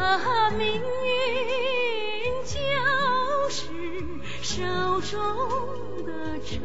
啊命运就是手中的秤，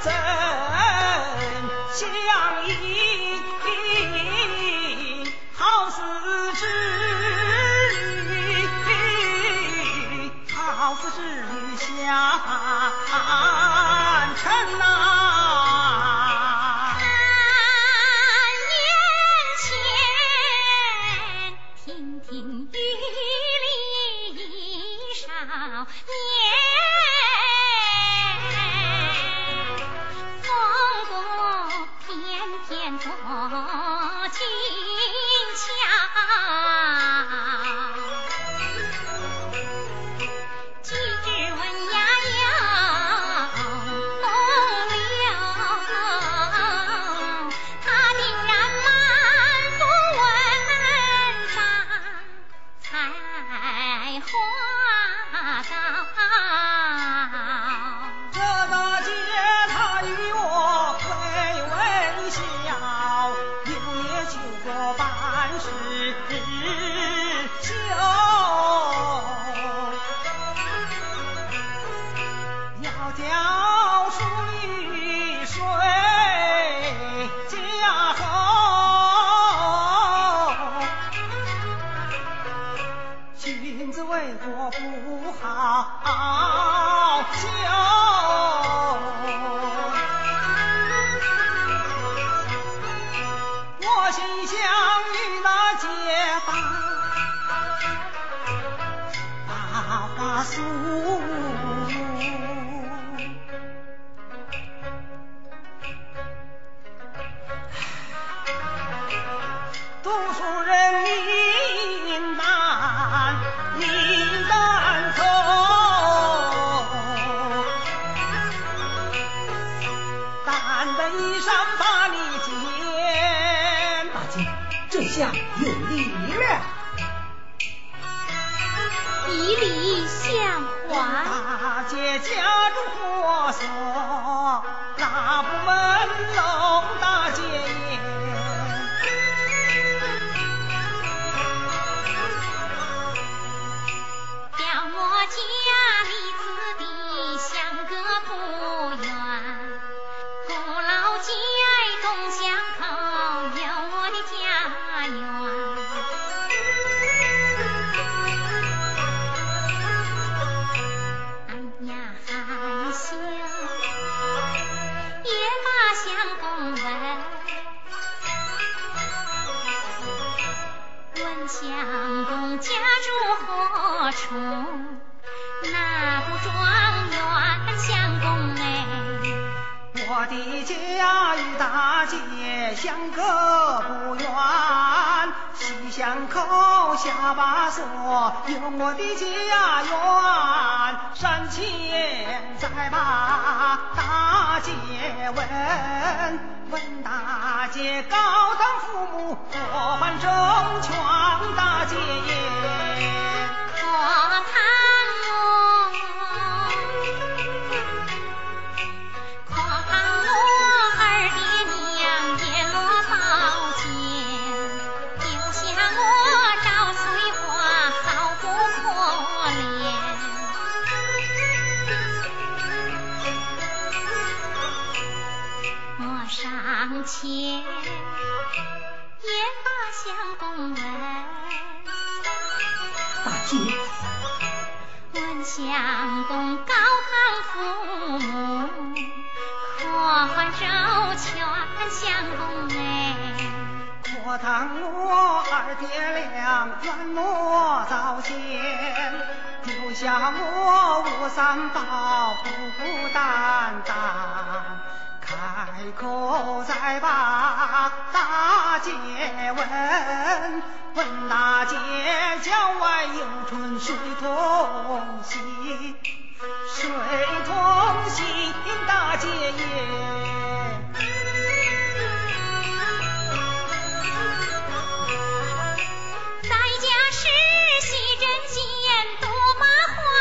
在为国不好。可不远，西巷口下把锁，有我的家园。山前再把大姐问，问大姐高当父母，多半成全大姐。让我二爹娘劝我早先，丢下，我无三宝，孤孤单单，开口再把大姐问问，大姐郊外有春水同行，水同行，大姐也。人间多麻烦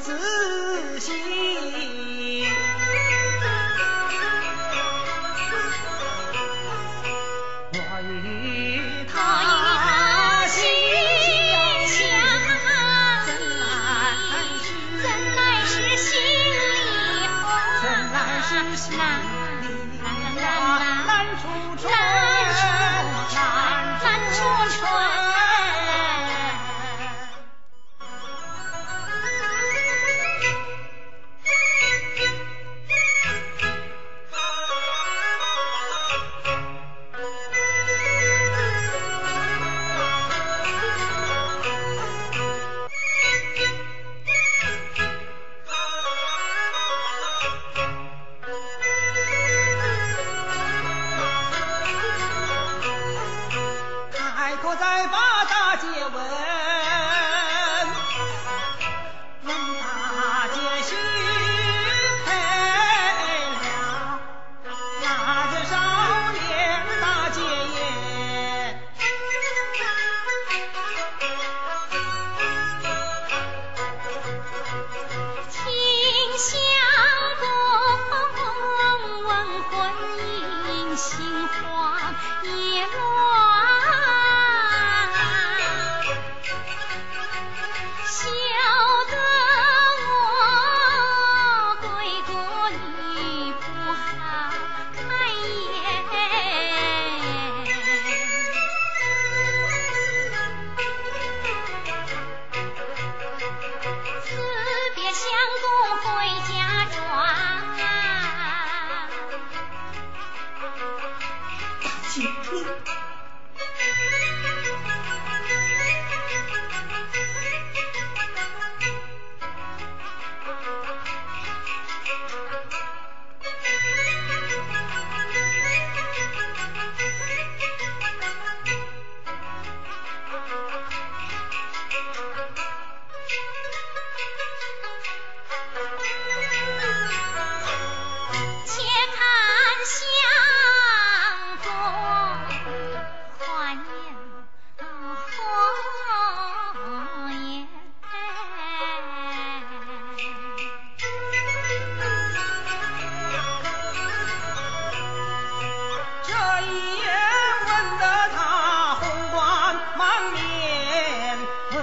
子。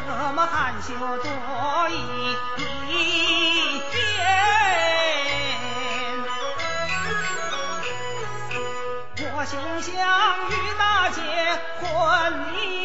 么含羞多一点？我休想与大姐婚礼。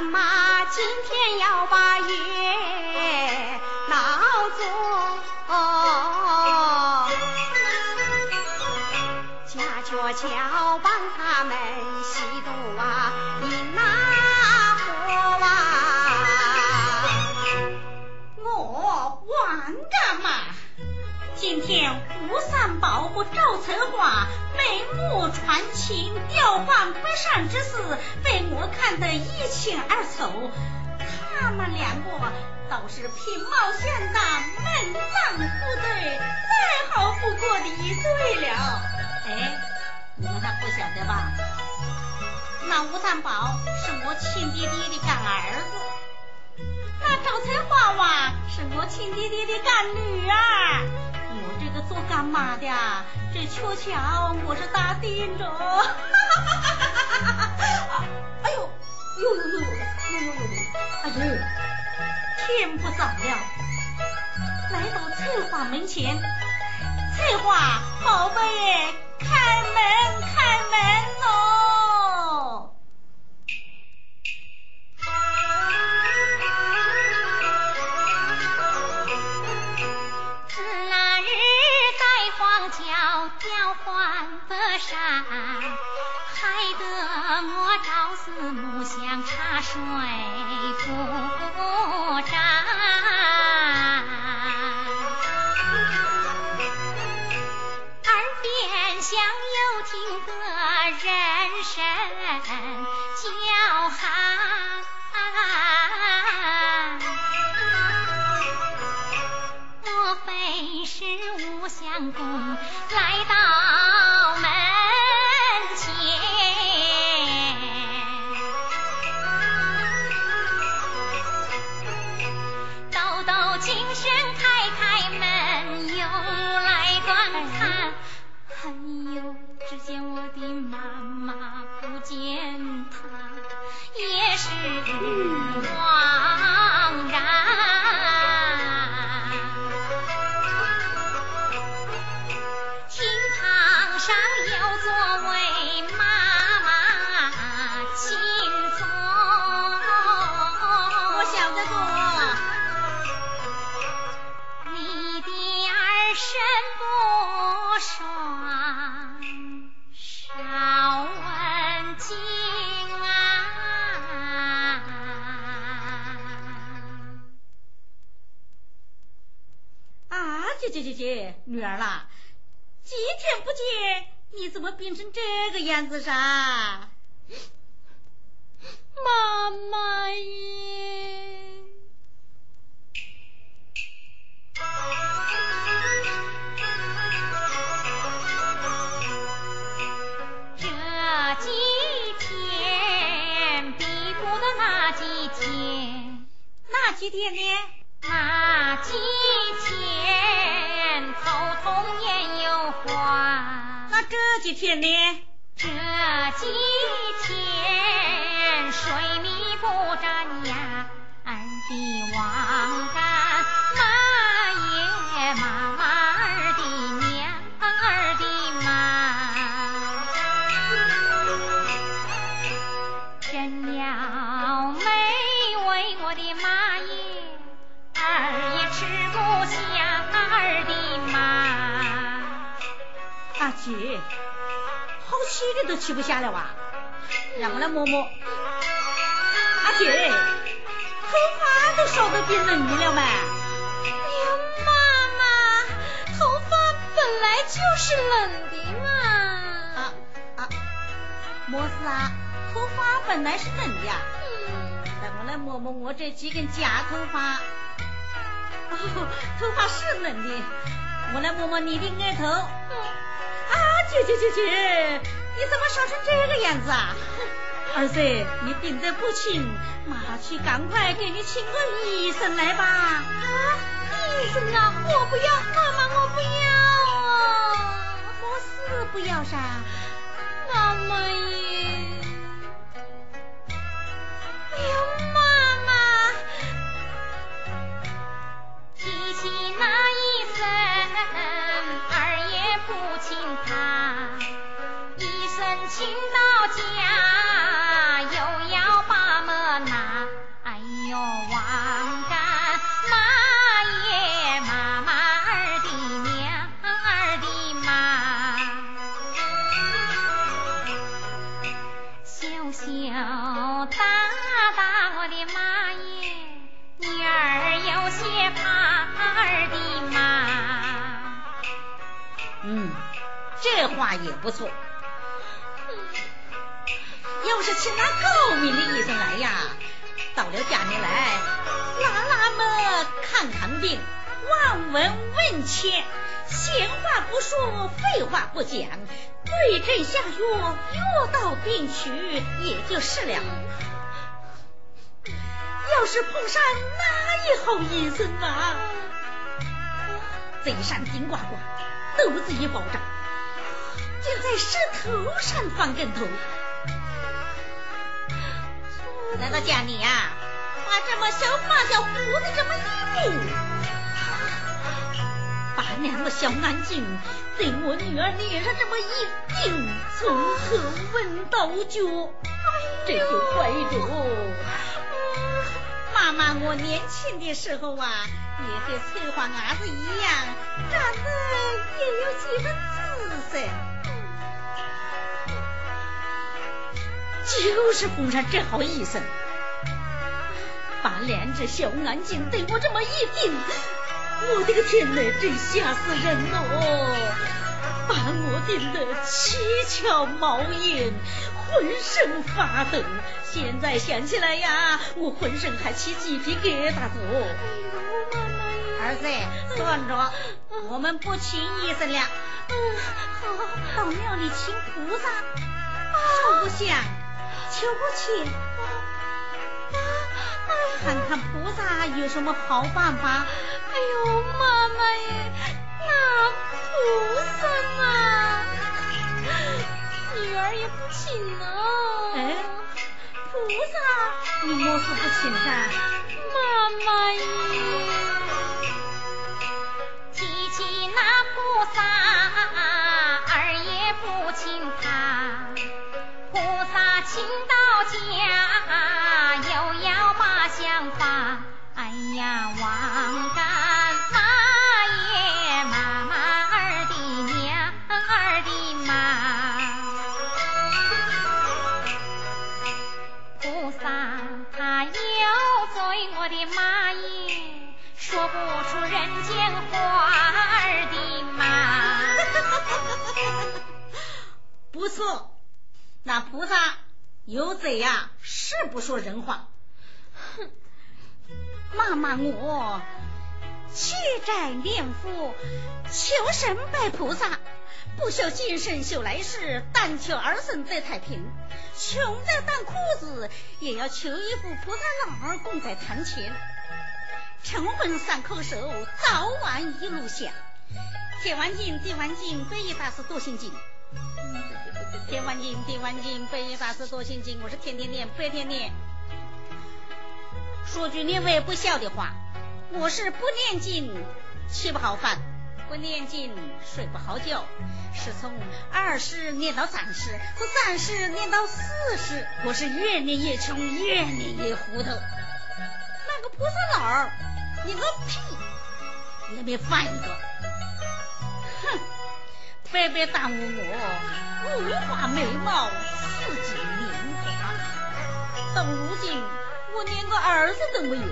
干？今天要把月闹走？家鹊桥帮他们西渡啊，你那火啊！我王干嘛？今天吴三宝和赵翠花眉目传情，调换不善之事。被我看得一清二楚他们两个倒是平茂县的门当户对再好不过的一对了。哎你们还不晓得吧。那吴三宝是我亲弟弟的干儿子。那招财花娃是我亲弟弟的干女儿。我这个做干妈的这缺巧我是打地着哈哈哈哈哈哈呦，呦呦呦，呦呦呦！哎呦，天不早了，来到翠花门前，翠花宝贝，开门开门喽！自那日在荒郊调换的山，我朝思暮想，茶水不姐女儿啦，几天不见，你怎么变成这个样子啥？妈妈耶！这几天比不得那几天，那几天呢？那几天头痛眼又花。那这几天呢？这几天水米不沾呀，俺的王干，都吃不下了哇！让我来摸摸。阿姐，头发都烧得变嫩了嘛？哎呀，妈妈，头发本来就是冷的嘛。啊啊，没事啊？头发本来是冷的呀。嗯，让我来摸摸我这几根假头发。哦，头发是冷的。我来摸摸你的额头。啊，姐姐姐姐，你怎么烧成这个样子啊？儿子，你病得不轻，妈去赶快给你请个医生来吧。啊，医生啊，我不要，妈妈我不要。我死不要噻？妈妈耶！哎呀，声请到家，又要把么拿。哎呦，王干妈耶，妈妈儿的娘儿的妈。羞羞答答我的妈耶，女儿有些怕儿的妈。嗯，这话也不错。都是请那高明的医生来呀，到了家里来，拉拉么看看病，望闻问切，闲话不说，废话不讲，对症下药，药到病除，也就是了。要是碰上哪一好医生啊，嘴上顶呱呱，肚子一爆炸，就在石头上放跟头。来到家里呀，把这么小发小胡子这么一抹，把两个小眼睛对我女儿脸上这么一顶，从头问到脚，这就怪着。妈妈，我年轻的时候啊，也和翠花伢子一样，长得也有几分姿色，就是碰上这好医生，把两只小眼睛对我这么一盯，我的个天哪，真吓死人了，把我盯得七窍冒烟。浑身发抖，现在想起来呀，我浑身还起鸡皮疙瘩子。哎呦，妈妈呀！儿子，算着，我们不请医生了。嗯，好，到庙里请菩萨，烧个香，求个签，看看菩萨有什么好办法。哎呦，妈妈呀，那菩萨啊！女儿也不请呢。哎，菩萨，你莫是不请噻？妈妈耶，提起那菩萨，请到家，又要把香发。哎呀，王干妈耶，妈妈儿的娘儿的妈。菩萨他有罪，我的妈耶，说不出人间话儿的嘛。不错，那菩萨有罪呀，是不说人话。哼，妈妈我欠债念佛，求神拜菩萨。不求今生修来世，但求儿孙得太平。穷在当裤子，也要求一副菩萨老儿供在堂前。晨昏三叩首，早晚一路香。天王经，地王经，北一大师多心经。天王经，地王经，北一大师多心经。我是天天念，白天念。说句你们也不孝的话，我是不念经吃不好饭。不念经睡不好觉，是从二十念到三十，从三十念到四十，我是越念越穷，越念越糊涂。那个菩萨老儿，你个屁也没翻一个，哼，白白耽误我五花眉毛，四季年华。到如今我连个儿子都没有，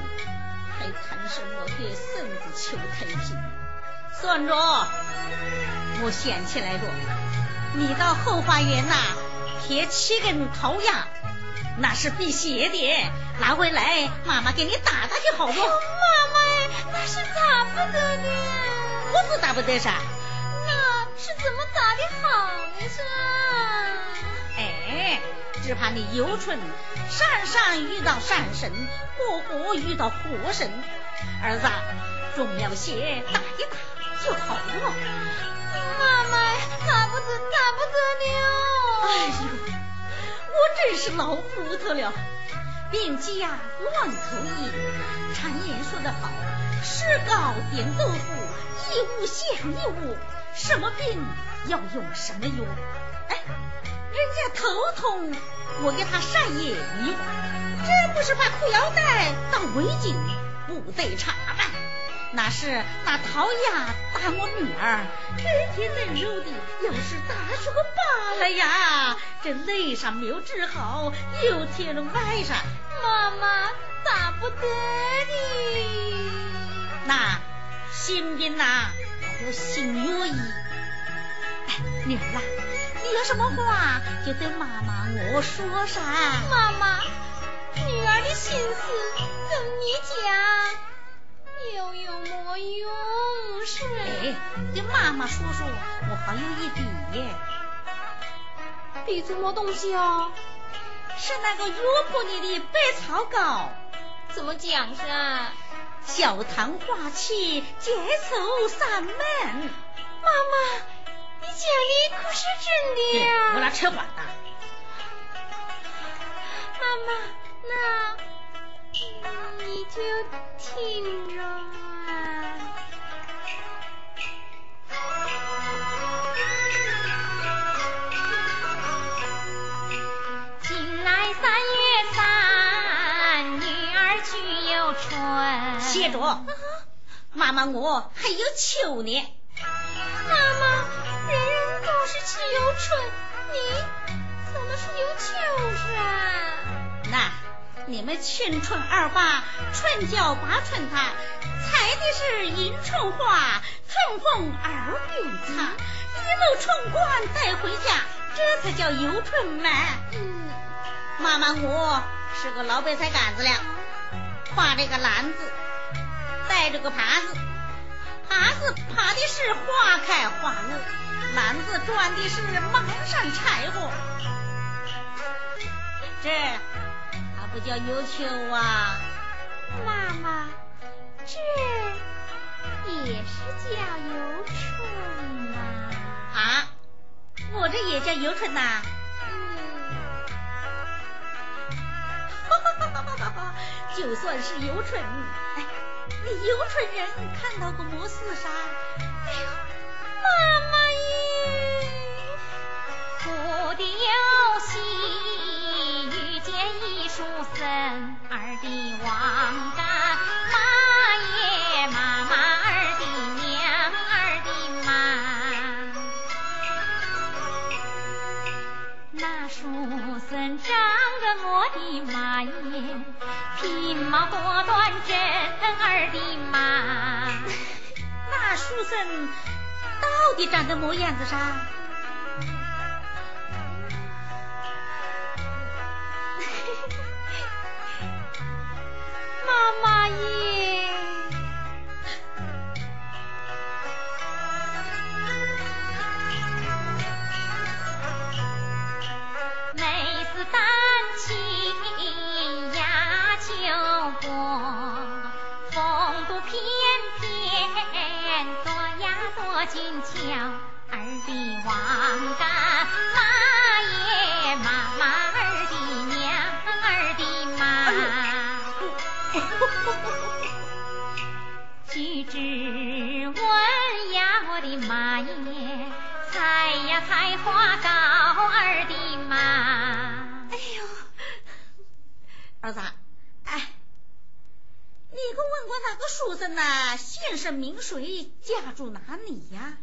还谈什么给孙子求太平？算着，我想起来了，你到后花园呐贴七根桃牙，那是辟邪的，拿回来妈妈给你打打就好了。妈妈，那是打不得的。我是打不得噻。是怎么打的好呢？是？哎，只怕你有春山上遇到山神，火火遇到火神。儿子，重要些打一打。就好了，妈妈，打不得，打不得了。哎呦，我真是老糊涂了。病急呀，乱投医。常言说得好，石膏点豆腐，一物降一物。什么病要用什么药？哎，人家头痛，我给他晒叶一碗，这不是把裤腰带当围巾，不得差办。那是那桃牙打我女儿，天天嫩肉的，要是打出个疤来呀，这内伤没有治好，又添了外伤，妈妈打不得的。那心病呐，和心药医。哎，女儿啊，有什么话就对妈妈我说噻。妈妈，女儿的心思跟你讲，又有么用是？哎，跟妈妈说说，我还有一笔耶。笔什么东西哦？是那个药铺里的百草膏。怎么讲噻？小唐化气，解愁三门。妈妈，你讲的可是真的呀？我那扯谎呢。妈妈，那你就听着啊。近来三春。歇着，妈妈我还有秋呢。妈妈，人人都是去有春，你怎么是有秋啊？那你们青春二八，春娇八春台，采的是迎春花，春风二并插，一路春光带回家，这才叫有春嘛。嗯，妈妈我是个老白菜杆子了，挎着个篮子，带着个耙子，耙子耙的是花开花落，篮子装的是满山柴火，这还不叫有秋啊？妈妈，这也是叫有春呐、啊，我这也叫有春呐、嗯，哈哈哈哈哈哈就算是有春，哎，有春人看到过么事噻？哎呦，妈妈耶！父的有喜，遇见一书生，儿的王干，妈生长得我的马耶，品貌多端真，儿的马。那书生到底长得么样子噻？妈妈耶！多俊俏，儿的书生呐、姓甚名谁，家住哪里呀？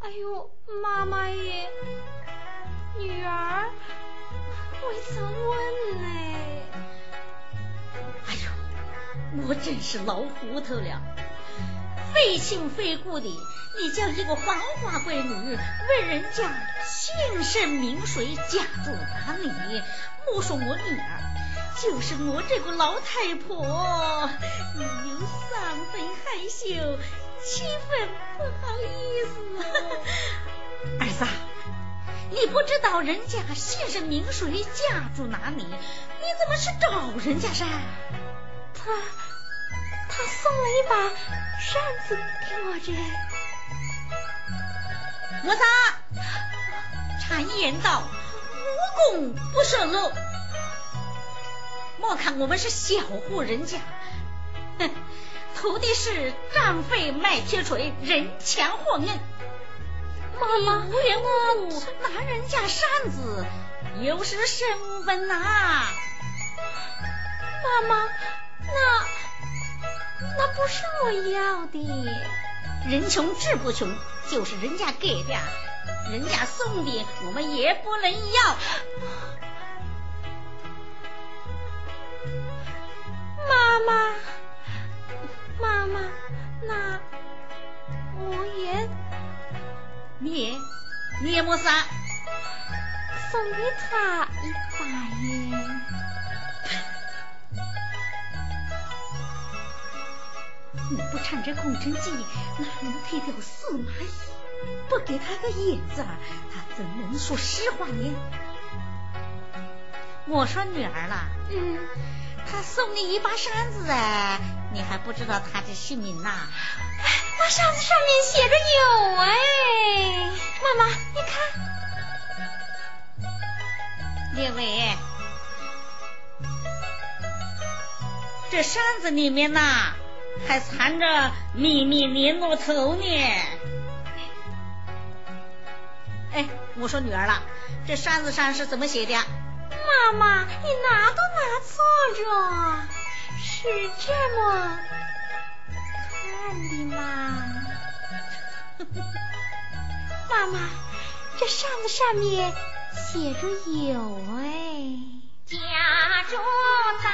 哎呦，妈妈耶，女儿未曾问呢。哎呦，我真是老糊涂了，非亲非故的，你叫一个黄花闺女问人家姓甚名谁，家住哪里？莫说我女儿，就是我这个老太婆，你有三分害羞，七分不好意思。儿子啊，你不知道人家姓甚名谁，家住哪里，你怎么去找人家噻？他他送了一把扇子给我这。我啥？常言道，无功不受禄。莫看我们是小户人家，哼，图的是战费卖铁锤，人强货硬。妈妈你无缘无故拿人家扇子，有失身份呐、妈妈，那那不是我要的。人穷志不穷，就是人家给的，人家送的，我们也不能要。妈妈，妈妈，那我也你你也也没啥，送给他一把耶。你不趁这空城计，哪能推掉司马懿？不给他个叶子，他怎能说实话呢？我说女儿啦，嗯，他送你一把扇子哎，你还不知道他的姓名呐？那扇子上面写着有哎，妈妈你看，列位，这扇子里面呐。还藏着秘密联络头呢。哎，我说女儿了，这扇子上是怎么写的？妈妈，你拿都拿错着，是这么看的吗？妈妈，这扇子上面写着有哎，家住在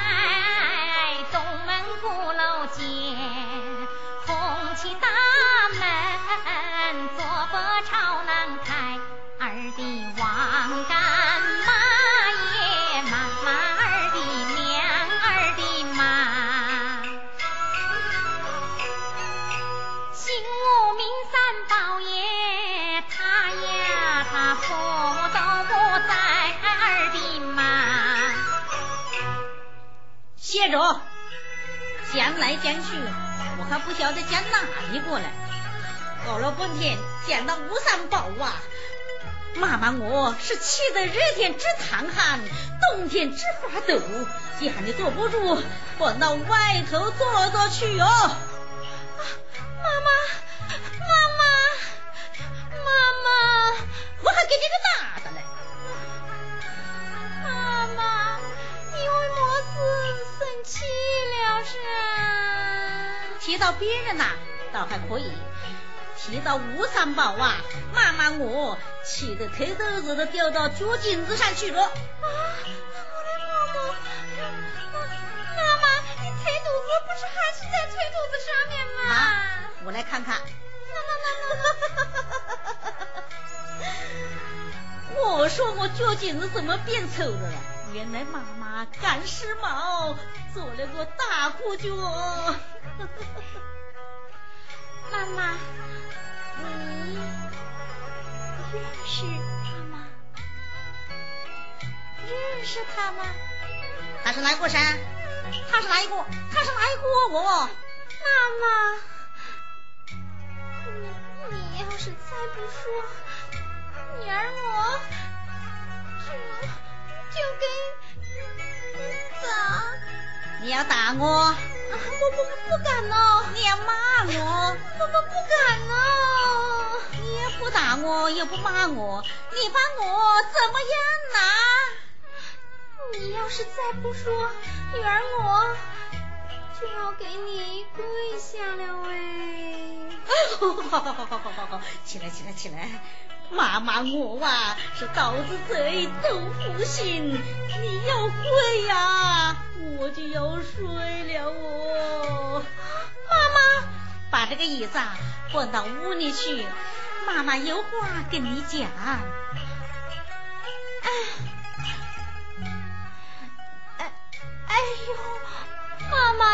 来捡去。我还不晓得捡哪里过来，搞了半天捡到吴三宝啊！妈妈我是气得热天直淌汗，冬天直发抖，家里坐不住，跑到外头坐坐去哦。到别人呐，倒还可以；提到吴三宝啊，妈妈我气得头豆子都掉到脚镜子上去了。啊，我的妈妈，妈妈，你腿肚子不是还是在腿肚子上面吗？啊，我来看看。我说我脚镜子怎么变丑了？原来妈妈赶时髦，做了个大裤脚。妈妈，你认识他吗？认识他吗？他是哪个山？他是哪一个？他是哪一个？我妈妈，你你要是再不说，女儿我就就给打。你要打我？我不不敢呢，你要骂我，我不不敢呢。你也不打我，也不骂我，你把我怎么样呢？你要是再不说，女儿我就要给你跪下了哎！好好好好好好好，起来起来起来，妈妈我啊，是刀子嘴豆腐心，你要跪呀！我就要睡了哦，妈妈，把这个椅子换到屋里去，妈妈有话跟你讲。哎，哎，哎呦，妈妈，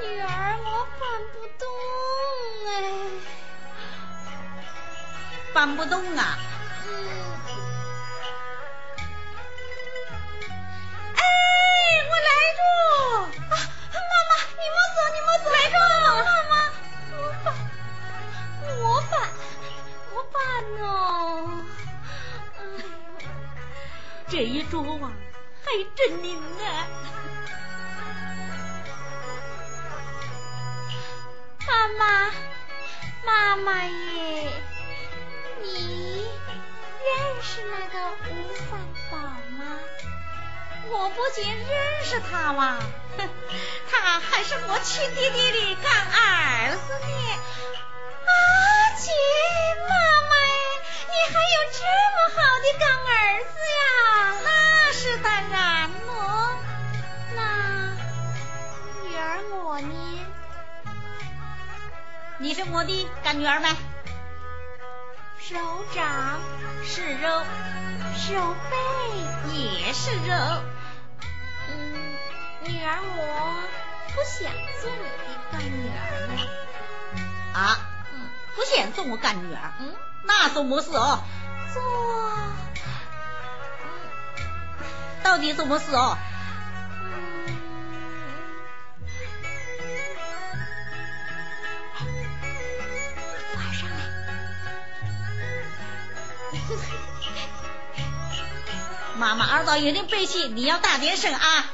女儿我搬不动哎，搬不动啊。哎，我来着！啊，妈妈，你莫走，你莫走，来着！妈妈，我我搬，我搬呢、哦这一桌啊，还真灵啊！妈妈，妈妈耶，你认识那个吴三宝吗？我不仅认识他嘛，他还是我亲爹爹的干儿子呢。啊，亲妈妈，你还有这么好的干儿子呀？那是当然了，那女儿我呢？你是我的干女儿吗？是手掌是肉，手背也是肉。嗯，女儿我不想做你的干女儿了。啊，嗯不想做我干女儿，嗯，那怎么事哦？做到底怎么事哦？妈妈耳朵有点背气，你要大点声啊！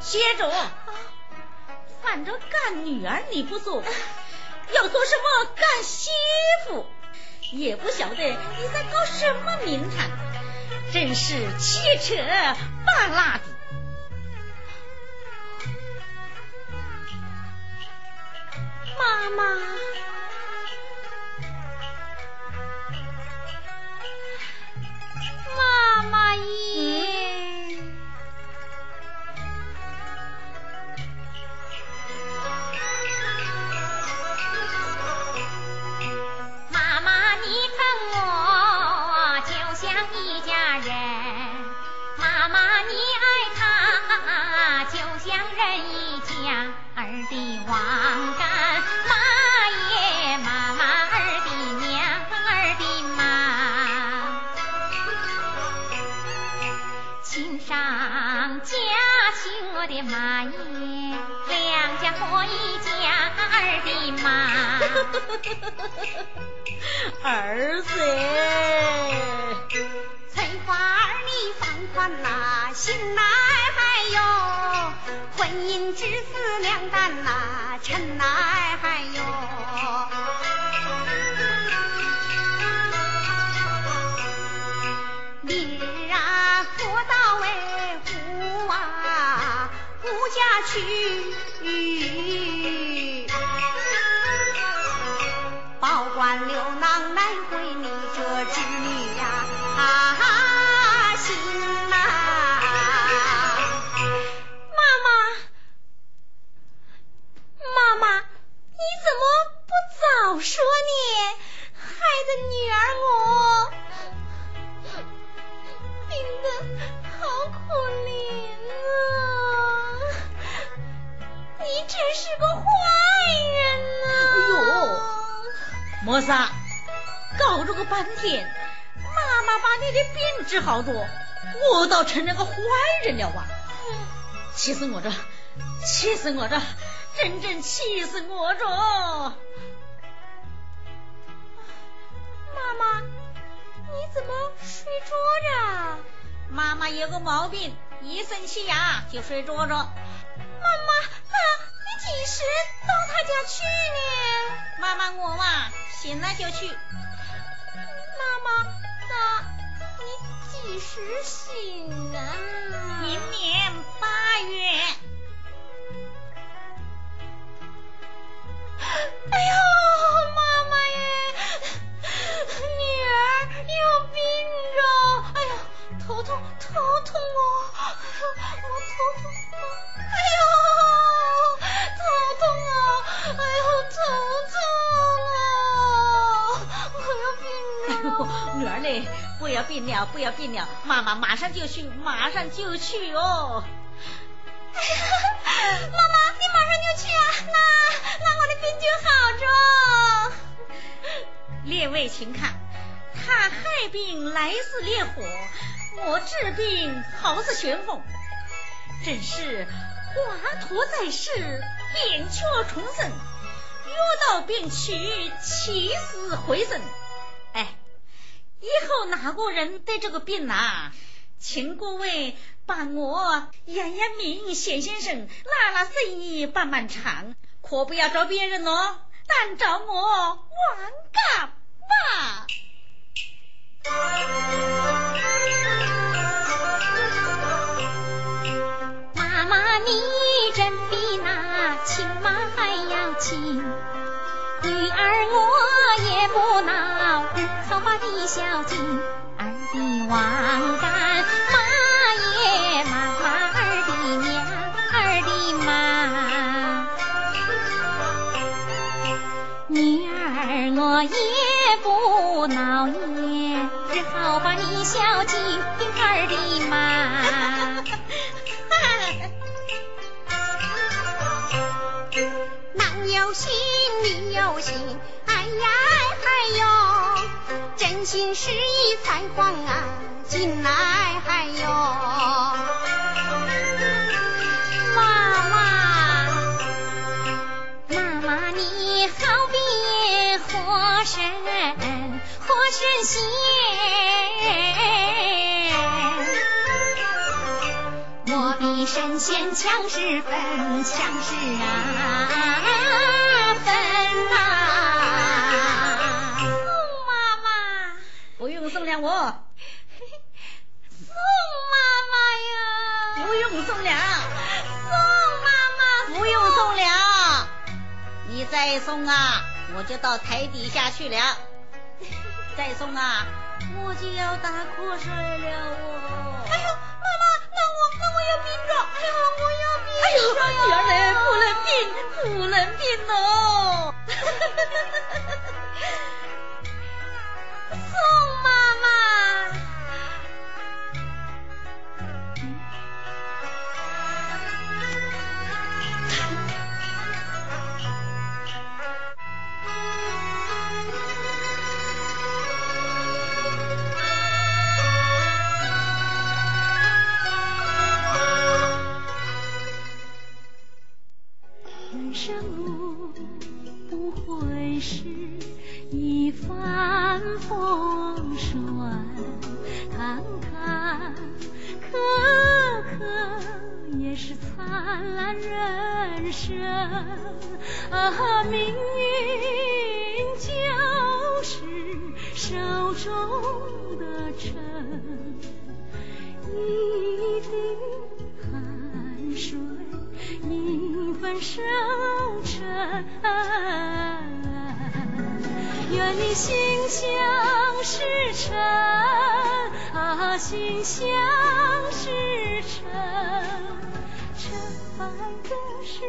接着，反正干女儿你不做，要做什么干媳妇，也不晓得你在搞什么名堂，真是七扯八拉的。妈，妈。好可怜啊！你真是个坏人呐、哎呦莫萨，搞了个半天，妈妈把你的病治好多，我倒成了个坏人了哇！气死我着，气死我着，真正气死我着！妈妈，你怎么睡着着？妈妈有个毛病，一生气呀就睡着着。妈妈，那你几时到他家去呢？妈妈我嘛，醒了就去。妈妈，那你几时醒啊？明年八月。哎呦，头痛头痛哦，哎呦，我头痛，哎呦，头痛啊，哎呦，头痛啊，我要病了。呦，女儿嘞，不要病了，不要病了，妈妈马上就去，马上就去哦。哎呀，妈妈，你马上就去啊？那那我的病就好着。列位请看，他害病来似烈火，我治病好似旋风，真是华佗在世，扁鹊重生，药到病去，起死回生。哎，以后哪个人得这个病啊？请各位帮我验验命，谢先生拉拉生意办办场，可不要找别人哦，单找我王干吧。妈妈，你真比那亲妈还要亲。女儿我也不恼，无草花的小径，儿的王好把你孝敬儿的妈。男有心，女有心，哎呀哎嗨哟，真心实意才黄啊，进来还有。妈妈，妈妈你好比活神，活神仙。神仙强十分，强十啊分呐、宋妈妈，不用送了我，宋妈妈呀，不用送了，宋妈妈，不用送了。你再送啊，我就到台底下去了。再送啊，我就要打瞌睡了哦。哎呦，哎呦，我要病哎呦，着呀女儿嘞，不能病，不能病哦。宋妈妈。灿烂人生。啊，命运就是手中的秤。一滴汗水，一份收成。愿你心想事成，啊，心想事成。的是